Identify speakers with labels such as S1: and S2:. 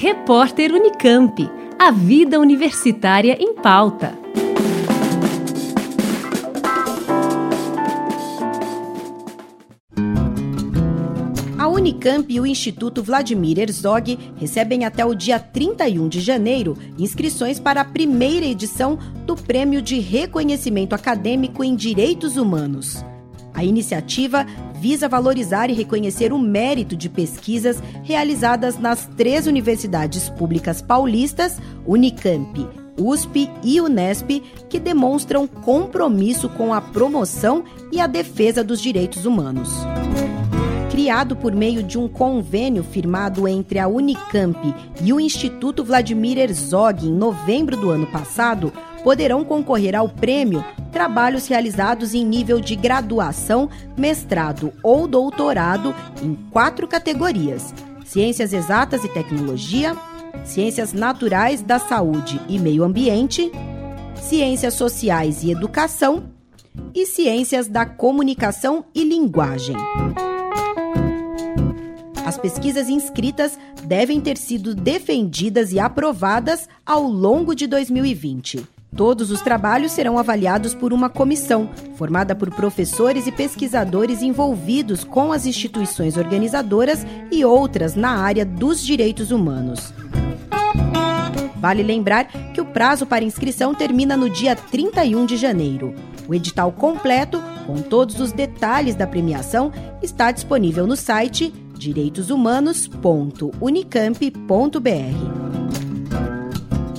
S1: Repórter Unicamp. A vida universitária em pauta.
S2: A Unicamp e o Instituto Vladimir Herzog recebem até o dia 31 de janeiro inscrições para a primeira edição do Prêmio de Reconhecimento Acadêmico em Direitos Humanos. A iniciativa visa valorizar e reconhecer o mérito de pesquisas realizadas nas três universidades públicas paulistas, Unicamp, USP e Unesp, que demonstram compromisso com a promoção e a defesa dos direitos humanos. Criado por meio de um convênio firmado entre a Unicamp e o Instituto Vladimir Herzog em novembro do ano passado, poderão concorrer ao prêmio trabalhos realizados em nível de graduação, mestrado ou doutorado em quatro categorias: Ciências Exatas e Tecnologia, Ciências Naturais da Saúde e Meio Ambiente, Ciências Sociais e Educação e Ciências da Comunicação e Linguagem. As pesquisas inscritas devem ter sido defendidas e aprovadas ao longo de 2020. Todos os trabalhos serão avaliados por uma comissão, formada por professores e pesquisadores envolvidos com as instituições organizadoras e outras na área dos direitos humanos. Vale lembrar que o prazo para inscrição termina no dia 31 de janeiro. O edital completo, com todos os detalhes da premiação, está disponível no site direitoshumanos.unicamp.br.